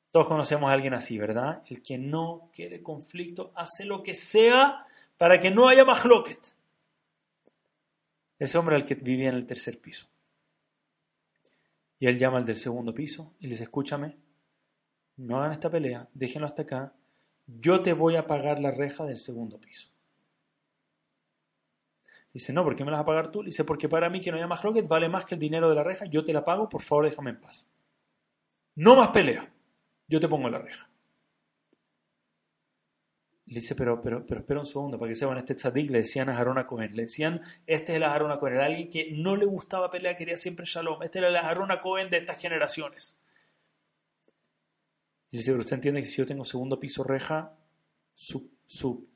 Todos conocemos a alguien así, ¿verdad? El que no quiere conflicto hace lo que sea para que no haya más loquet. Ese hombre el que vivía en el tercer piso. Y él llama al del segundo piso y les escúchame, no hagan esta pelea, déjenlo hasta acá, yo te voy a pagar la reja del segundo piso. Dice, no, ¿por qué me la vas a pagar tú? Dice, porque para mí que no haya más loquet vale más que el dinero de la reja, yo te la pago, por favor déjame en paz. No más pelea yo te pongo la reja. Le dice, pero, pero, pero espera un segundo, para que sepan, este tzadik le decían a Harona Cohen, le decían, este es el Harona Cohen, era alguien que no le gustaba pelear, quería siempre shalom, este era el Harona Cohen de estas generaciones. Y le dice, pero usted entiende que si yo tengo segundo piso reja, su, su,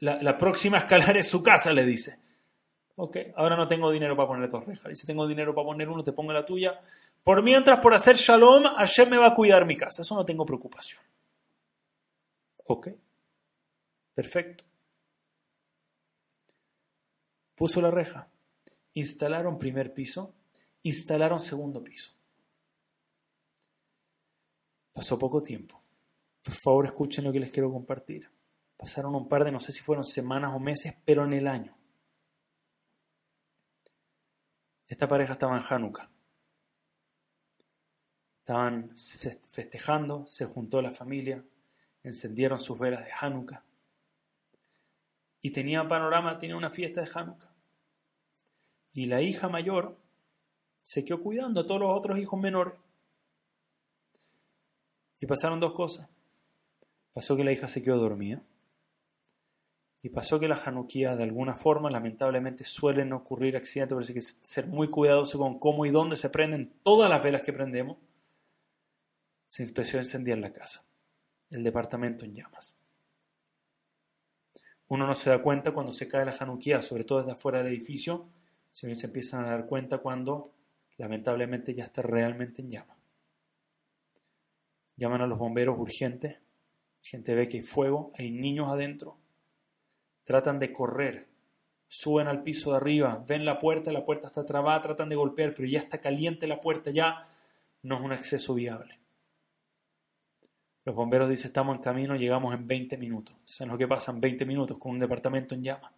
la, la próxima escalera es su casa, le dice. Ok, ahora no tengo dinero para poner dos rejas. Dice, tengo dinero para poner uno, te pongo la tuya. Por mientras, por hacer shalom, Hashem me va a cuidar mi casa. Eso no tengo preocupación. Ok. Perfecto. Puso la reja. Instalaron primer piso. Instalaron segundo piso. Pasó poco tiempo. Por favor, escuchen lo que les quiero compartir. Pasaron un par de, no sé si fueron semanas o meses, pero en el año. Esta pareja estaba en Hanukkah. Estaban festejando, se juntó la familia, encendieron sus velas de Hanukkah y tenía panorama, tenía una fiesta de Hanukkah. Y la hija mayor se quedó cuidando a todos los otros hijos menores. Y pasaron dos cosas. Pasó que la hija se quedó dormida. Y pasó que la Hanukkah, de alguna forma, lamentablemente suelen ocurrir accidentes, por eso hay que ser muy cuidadoso con cómo y dónde se prenden todas las velas que prendemos. Se empezó a encender la casa, el departamento en llamas. Uno no se da cuenta cuando se cae la Hanukkah, sobre todo desde afuera del edificio, sino se empiezan a dar cuenta cuando lamentablemente ya está realmente en llama. Llaman a los bomberos urgentes, gente ve que hay fuego, hay niños adentro, tratan de correr, suben al piso de arriba, ven la puerta, la puerta está trabada, tratan de golpear, pero ya está caliente la puerta, ya no es un acceso viable. Los bomberos dicen, estamos en camino, llegamos en 20 minutos. ¿Saben lo que pasan 20 minutos con un departamento en llama?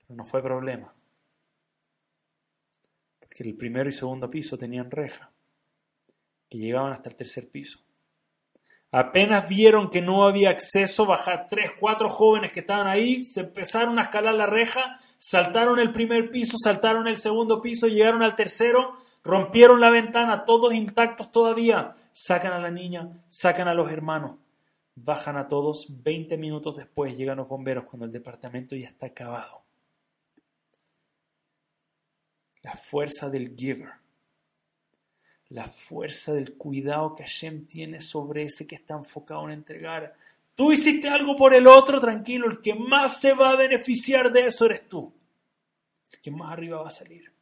Pero no fue problema. Porque el primero y segundo piso tenían reja, que llegaban hasta el tercer piso. Apenas vieron que no había acceso, bajar tres, cuatro jóvenes que estaban ahí, se empezaron a escalar la reja, saltaron el primer piso, saltaron el segundo piso, llegaron al tercero, rompieron la ventana, todos intactos todavía, sacan a la niña, sacan a los hermanos, bajan a todos, 20 minutos después llegan los bomberos cuando el departamento ya está acabado. La fuerza del giver, la fuerza del cuidado que Hashem tiene sobre ese que está enfocado en entregar. Tú hiciste algo por el otro, tranquilo, el que más se va a beneficiar de eso eres tú. El que más arriba va a salir.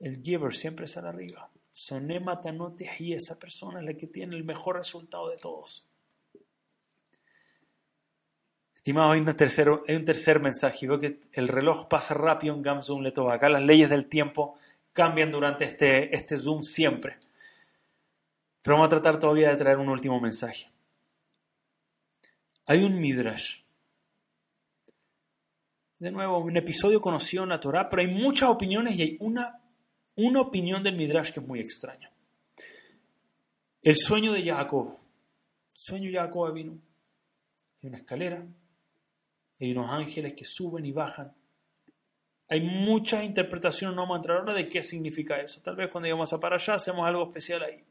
El giver siempre sale arriba. Sonema Tanote y esa persona es la que tiene el mejor resultado de todos. Estimados, hay un tercer, hay un tercer mensaje. Veo que el reloj pasa rápido en Gamzoom Letova. Acá las leyes del tiempo cambian durante este, este Zoom siempre. Pero vamos a tratar todavía de traer un último mensaje. Hay un Midrash. De nuevo, un episodio conocido en la Torah, pero hay muchas opiniones y hay una una opinión del Midrash que es muy extraña. El sueño de Jacob. Sueño de Jacob vino. Hay una escalera. Hay unos ángeles que suben y bajan. Hay muchas interpretaciones, no vamos a entrar ahora de qué significa eso. Tal vez cuando lleguemos a para allá hacemos algo especial ahí.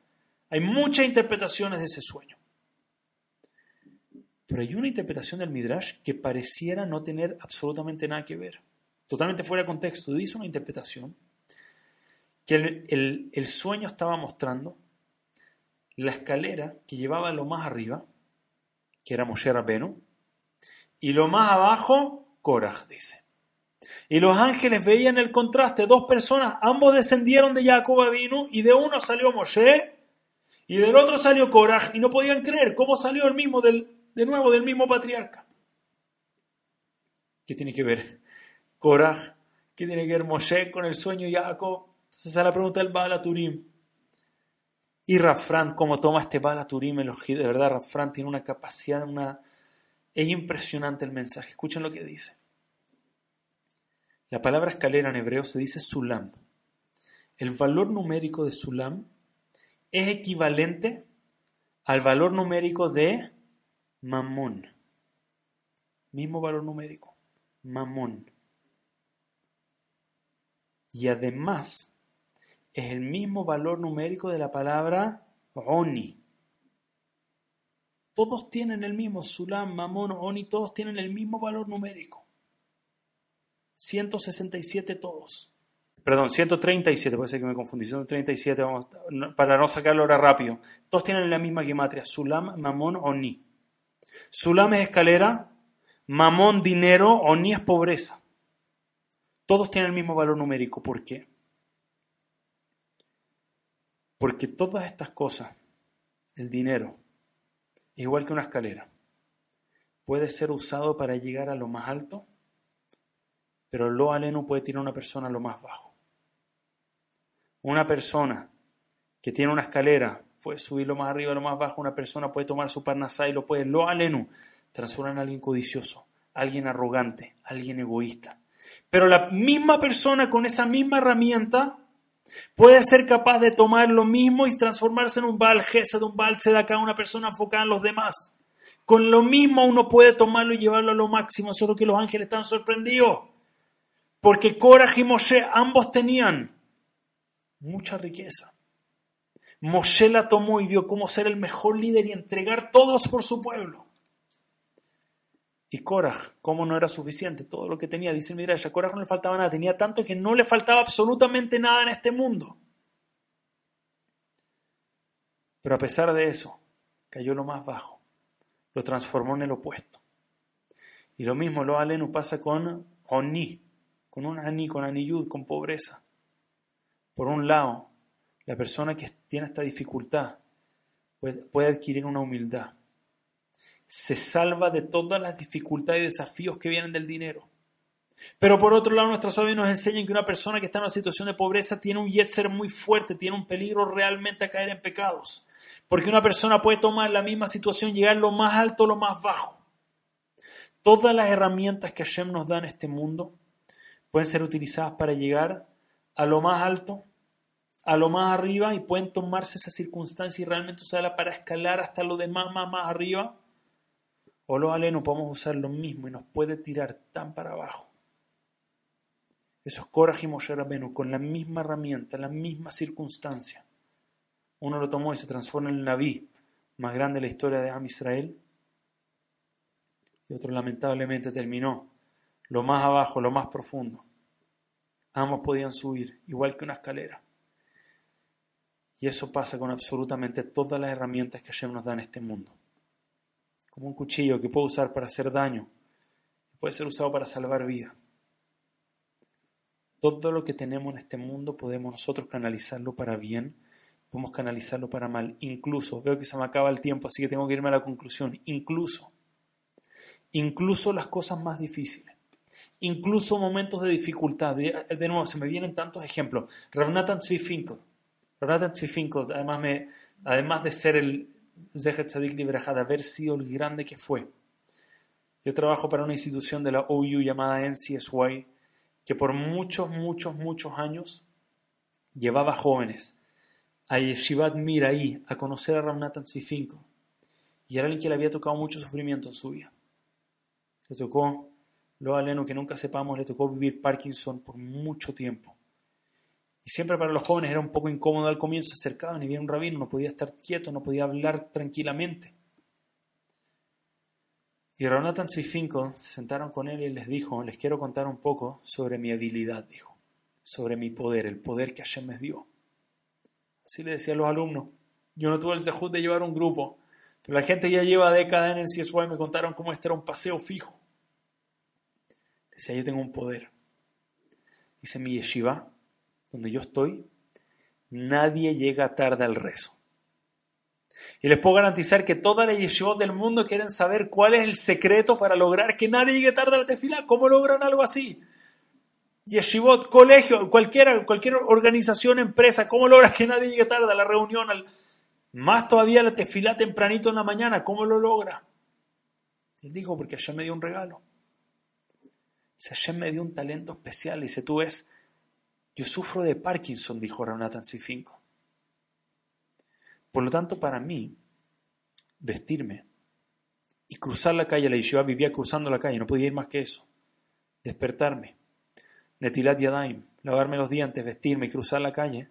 Hay muchas interpretaciones de ese sueño. Pero hay una interpretación del Midrash que pareciera no tener absolutamente nada que ver. Totalmente fuera de contexto. Dice una interpretación que el, sueño estaba mostrando la escalera que llevaba lo más arriba, que era Moshe Rabenu, y lo más abajo, Korah, dice. Y los ángeles veían el contraste, dos personas, ambos descendieron de Jacob Avinu, y de uno salió Moshe, y del otro salió Korah, y no podían creer cómo salió el mismo, del, de nuevo, del mismo patriarca. ¿Qué tiene que ver Korah? ¿Qué tiene que ver Moshe con el sueño de Jacob? Entonces a la pregunta del Baal Turim. Y Rafran, ¿cómo toma este Baal Turim? De verdad, Rafran tiene una capacidad, una... es impresionante el mensaje. Escuchen lo que dice. La palabra escalera en hebreo se dice sulam. El valor numérico de sulam es equivalente al valor numérico de mamón. Mismo valor numérico, mamón. Y además es el mismo valor numérico de la palabra oni. Todos tienen el mismo, Sulam, Mamón, Oni, todos tienen el mismo valor numérico. 167 todos. Perdón, 137, puede ser que me confundí, 137, vamos, para no sacarlo ahora rápido. Todos tienen la misma gematria, Sulam, Mamón, Oni. Sulam es escalera, Mamón dinero, Oni es pobreza. Todos tienen el mismo valor numérico. ¿Por qué? Porque todas estas cosas, el dinero, igual que una escalera, puede ser usado para llegar a lo más alto, pero lo aleno puede tirar a una persona a lo más bajo. Una persona que tiene una escalera puede subir más arriba, lo más bajo. Una persona puede tomar su parnasá y lo puede, lo aleno, transformar en alguien codicioso, alguien arrogante, alguien egoísta. Pero la misma persona con esa misma herramienta Puede ser capaz de tomar lo mismo y transformarse en un Baal de un Baal acá una persona enfocada en los demás. Con lo mismo uno puede tomarlo y llevarlo a lo máximo, solo que los ángeles están sorprendidos. Porque Korah y Moshe ambos tenían mucha riqueza. Moshe la tomó y vio cómo ser el mejor líder y entregar todos por su pueblo. Y Korah, ¿cómo no era suficiente? Todo lo que tenía, dice mira, a Korah no le faltaba nada, tenía tanto que no le faltaba absolutamente nada en este mundo. Pero a pesar de eso, cayó lo más bajo, lo transformó en el opuesto. Y lo mismo lo alenu pasa con Oni, con un Ani, con Aniyud, con pobreza. Por un lado, la persona que tiene esta dificultad puede adquirir una humildad se salva de todas las dificultades y desafíos que vienen del dinero. Pero por otro lado, nuestros sabios nos enseñan que una persona que está en una situación de pobreza tiene un yetzer muy fuerte, tiene un peligro realmente a caer en pecados. Porque una persona puede tomar la misma situación, llegar lo más alto o lo más bajo. Todas las herramientas que Hashem nos da en este mundo pueden ser utilizadas para llegar a lo más alto, a lo más arriba y pueden tomarse esa circunstancia y realmente usarla para escalar hasta lo demás más, más arriba o lo aleno podemos usar lo mismo y nos puede tirar tan para abajo. Esos Korah y Moshe con la misma herramienta, la misma circunstancia. Uno lo tomó y se transforma en el Naví más grande de la historia de Am Israel. Y otro lamentablemente terminó lo más abajo, lo más profundo. Ambos podían subir, igual que una escalera. Y eso pasa con absolutamente todas las herramientas que Hashem nos da en este mundo como un cuchillo que puedo usar para hacer daño, puede ser usado para salvar vida. Todo lo que tenemos en este mundo podemos nosotros canalizarlo para bien, podemos canalizarlo para mal. Incluso, veo que se me acaba el tiempo, así que tengo que irme a la conclusión. Incluso, incluso las cosas más difíciles, incluso momentos de dificultad. De, nuevo, se me vienen tantos ejemplos. Ravnatan Tzvifinkel. Ravnatan Tzvifinkel, además, me, además de ser el, Zeher Tzadik de haber sido el grande que fue. Yo trabajo para una institución de la OU llamada NCSY, que por muchos, muchos, muchos años llevaba jóvenes a Yeshivat Miraí a conocer a Ramnatan Tzvifinko. Y era alguien que le había tocado mucho sufrimiento en su vida. Le tocó, lo aleno que nunca sepamos, le tocó vivir Parkinson por mucho tiempo. Y siempre para los jóvenes era un poco incómodo al comienzo, se acercaban y viene un rabino, no podía estar quieto, no podía hablar tranquilamente. Y Ronatan Finkel se sentaron con él y les dijo, les quiero contar un poco sobre mi habilidad, dijo, sobre mi poder, el poder que Hashem me dio. Así le decía a los alumnos. Yo no tuve el sejud de llevar un grupo, pero la gente ya lleva décadas en el CSY y me contaron cómo este era un paseo fijo. Decía, yo tengo un poder. Dice, mi yeshiva donde yo estoy, nadie llega tarde al rezo. Y les puedo garantizar que todas las yeshivot del mundo quieren saber cuál es el secreto para lograr que nadie llegue tarde a la tefila. ¿Cómo logran algo así? Yeshivot, colegio, cualquier, cualquier organización, empresa, ¿cómo logran que nadie llegue tarde a la reunión? más todavía la tefila tempranito en la mañana, ¿cómo lo logra? Él dijo, porque Hashem me dio un regalo. Si Hashem me dio un talento especial, y si tú ves yo sufro de Parkinson, dijo Ranatan Svifinko. Por lo tanto, para mí, vestirme y cruzar la calle, la Yeshiva vivía cruzando la calle, no podía ir más que eso. Despertarme, Netilat Yadaim, lavarme los dientes, vestirme y cruzar la calle,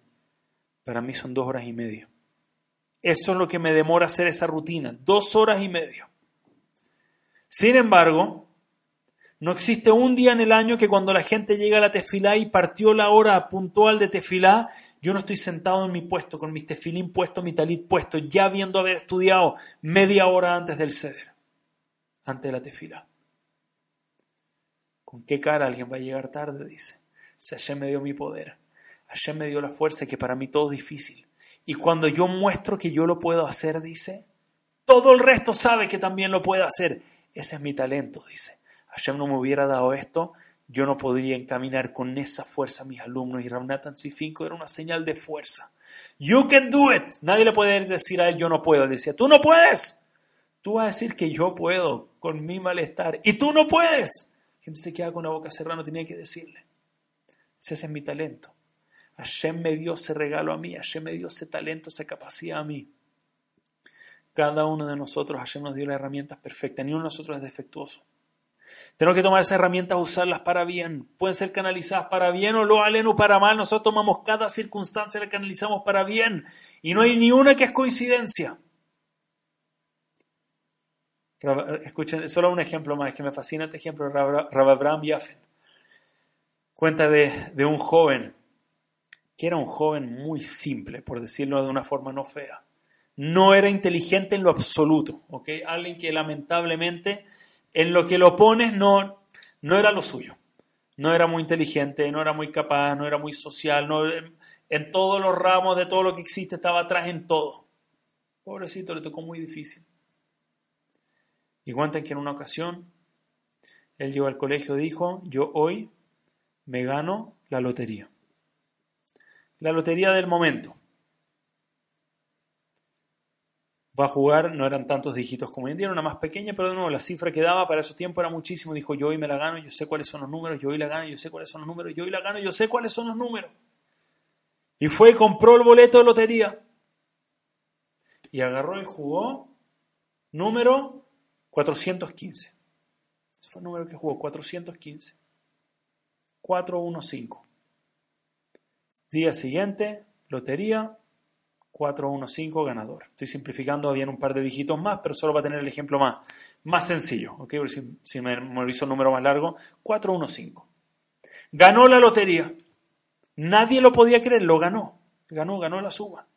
para mí son dos horas y media. Eso es lo que me demora hacer esa rutina, dos horas y media. Sin embargo, no existe un día en el año que cuando la gente llega a la tefilá y partió la hora puntual de tefilá, yo no estoy sentado en mi puesto, con mi tefilín puesto, mi talit puesto, ya viendo haber estudiado media hora antes del ceder, antes de la tefilá. ¿Con qué cara alguien va a llegar tarde? Dice. Si Hashem me dio mi poder, Hashem me dio la fuerza que para mí todo es difícil. Y cuando yo muestro que yo lo puedo hacer, dice, todo el resto sabe que también lo puede hacer. Ese es mi talento, dice. Hashem no me hubiera dado esto, yo no podría encaminar con esa fuerza a mis alumnos. Y Ramnatan Sifinku era una señal de fuerza. You can do it. Nadie le puede decir a él, yo no puedo. Él decía, tú no puedes. Tú vas a decir que yo puedo con mi malestar. Y tú no puedes. Gente se queda con la boca cerrada, no tenía que decirle. Ese es mi talento. Hashem me dio ese regalo a mí. Hashem me dio ese talento, esa capacidad a mí. Cada uno de nosotros, Hashem nos dio las herramientas perfectas. Ni uno de nosotros es defectuoso. Tenemos que tomar esas herramientas, usarlas para bien. Pueden ser canalizadas para bien o lo aleno para mal. Nosotros tomamos cada circunstancia y la canalizamos para bien. Y no hay ni una que es coincidencia. Escuchen, solo un ejemplo más, que me fascina este ejemplo, Rabbi Abraham Yafen. Cuenta de, de un joven, que era un joven muy simple, por decirlo de una forma no fea. No era inteligente en lo absoluto, ¿ok? Alguien que lamentablemente en lo que lo pones no, no era lo suyo. No era muy inteligente, no era muy capaz, no era muy social, no, en todos los ramos de todo lo que existe estaba atrás en todo. Pobrecito, le tocó muy difícil. Y cuentan que en una ocasión él llegó al colegio y dijo, yo hoy me gano la lotería. La lotería del momento. Va a jugar, no eran tantos dígitos como hoy en día, era una más pequeña, pero de nuevo la cifra que daba para esos tiempos era muchísimo. Dijo, yo hoy me la gano, yo sé cuáles son los números, yo hoy la gano, yo sé cuáles son los números, yo hoy la gano, yo sé cuáles son los números. Y fue y compró el boleto de lotería. Y agarró y jugó número 415. Ese fue el número que jugó, 415. 415. Día siguiente, lotería, 415 ganador. Estoy simplificando, habían un par de dígitos más, pero solo va a tener el ejemplo más, más sencillo. ¿ok? Si, si me memorizo un número más largo, 415. Ganó la lotería. Nadie lo podía creer, lo ganó. Ganó, ganó la suma.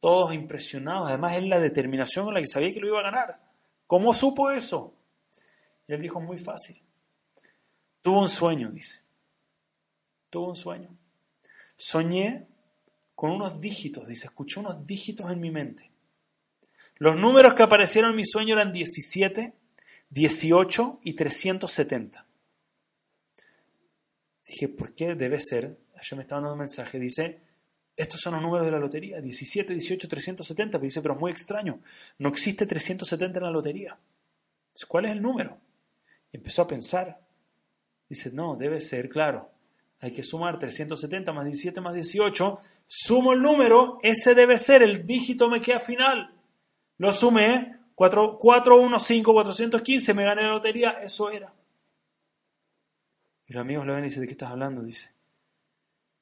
Todos impresionados. Además, es la determinación con la que sabía que lo iba a ganar. ¿Cómo supo eso? Y él dijo, muy fácil. Tuvo un sueño, dice. Tuvo un sueño. Soñé con unos dígitos, dice, escuché unos dígitos en mi mente. Los números que aparecieron en mi sueño eran 17, 18 y 370. Dije, ¿por qué debe ser? Ayer me estaba dando un mensaje, dice, estos son los números de la lotería, 17, 18, 370. dice, pero es muy extraño, no existe 370 en la lotería. ¿Cuál es el número? Y empezó a pensar. Dice, no, debe ser, claro, hay que sumar 370 más 17 más 18, sumo el número, ese debe ser el dígito me queda final. Lo sumé, 4, 415, 415, me gané la lotería, eso era. Y los amigos lo ven y dicen, ¿de qué estás hablando? Dice.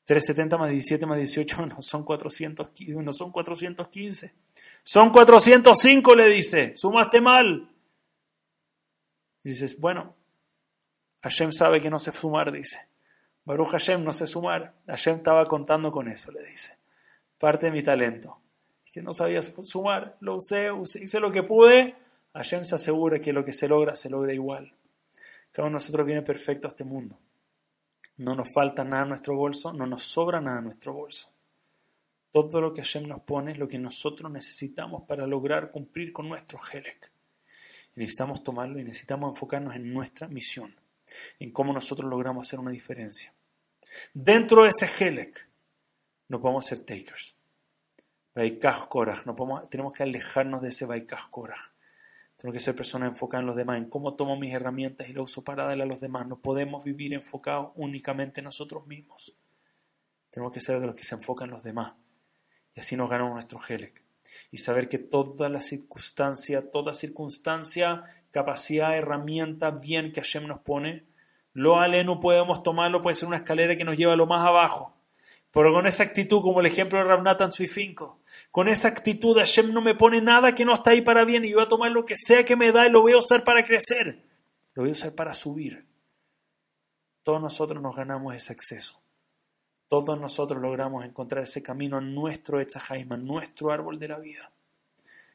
370 más 17 más 18 no son 415, no son 415. Son 405, le dice. Sumaste mal. Y dices, bueno, Hashem sabe que no sé sumar, dice. Baruch Hashem no sé sumar. Hashem estaba contando con eso, le dice. Parte de mi talento. Que no sabía sumar, lo usé, hice lo que pude. Hashem se asegura que lo que se logra, se logra igual. Cada uno de nosotros viene perfecto a este mundo. No nos falta nada en nuestro bolso, no nos sobra nada en nuestro bolso. Todo lo que Hashem nos pone es lo que nosotros necesitamos para lograr cumplir con nuestro Helek. Necesitamos tomarlo y necesitamos enfocarnos en nuestra misión en cómo nosotros logramos hacer una diferencia. Dentro de ese Helek no podemos ser takers. Baikaj Korach, no podemos, tenemos que alejarnos de ese Baikaj Korach. Tenemos que ser personas enfocadas en los demás, en cómo tomo mis herramientas y las uso para darle a los demás. No podemos vivir enfocados únicamente en nosotros mismos. Tenemos que ser de los que se enfocan en los demás. Y así nos ganamos nuestro Helek. Y saber que toda la circunstancia, toda circunstancia capacidad, herramienta, bien que Hashem nos pone. Lo ale no podemos tomarlo, puede ser una escalera que nos lleva a lo más abajo. pero con esa actitud, como el ejemplo de Ramnatan Suifinko, con esa actitud, Hashem no me pone nada que no está ahí para bien y yo voy a tomar lo que sea que me da y lo voy a usar para crecer, lo voy a usar para subir. Todos nosotros nos ganamos ese acceso. Todos nosotros logramos encontrar ese camino a nuestro Etzahaim, a nuestro árbol de la vida.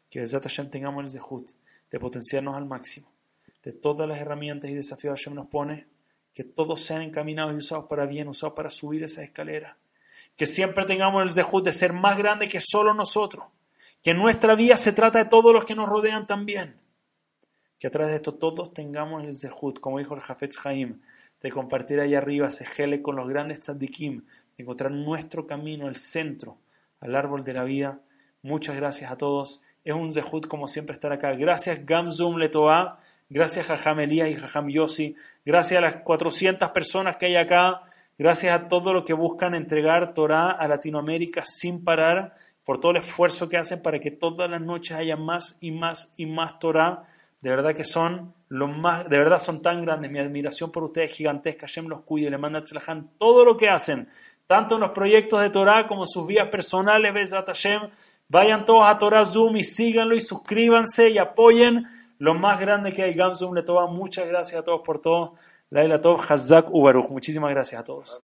Que desde Hashem tengamos el zehut de potenciarnos al máximo, de todas las herramientas y desafíos que Hashem nos pone, que todos sean encaminados y usados para bien, usados para subir esa escalera. Que siempre tengamos el zehut de ser más grande que solo nosotros. Que nuestra vida se trata de todos los que nos rodean también. Que a través de esto todos tengamos el zehut, como dijo el Jafetz Haim, de compartir ahí arriba ese gele con los grandes tzaddikim, de encontrar nuestro camino, el centro, al árbol de la vida. Muchas gracias a todos. Es un zehut como siempre estar acá. Gracias Gamzum Letoa, gracias a Jajam Elías y Jajam Yossi, gracias a las 400 personas que hay acá, gracias a todos los que buscan entregar Torah a Latinoamérica sin parar, por todo el esfuerzo que hacen para que todas las noches haya más y más y más Torah de verdad que son los más, de verdad son tan grandes. Mi admiración por ustedes es gigantesca. Hashem los cuide, le manda a todo lo que hacen, tanto en los proyectos de Torah como sus vías personales. Besat Hashem, vayan todos a Torah Zoom y síganlo y suscríbanse y apoyen lo más grande que hay. Gamzum le toma. Muchas gracias a todos por todo. Laila Tov, Hazak Ubaruch. Muchísimas gracias a todos.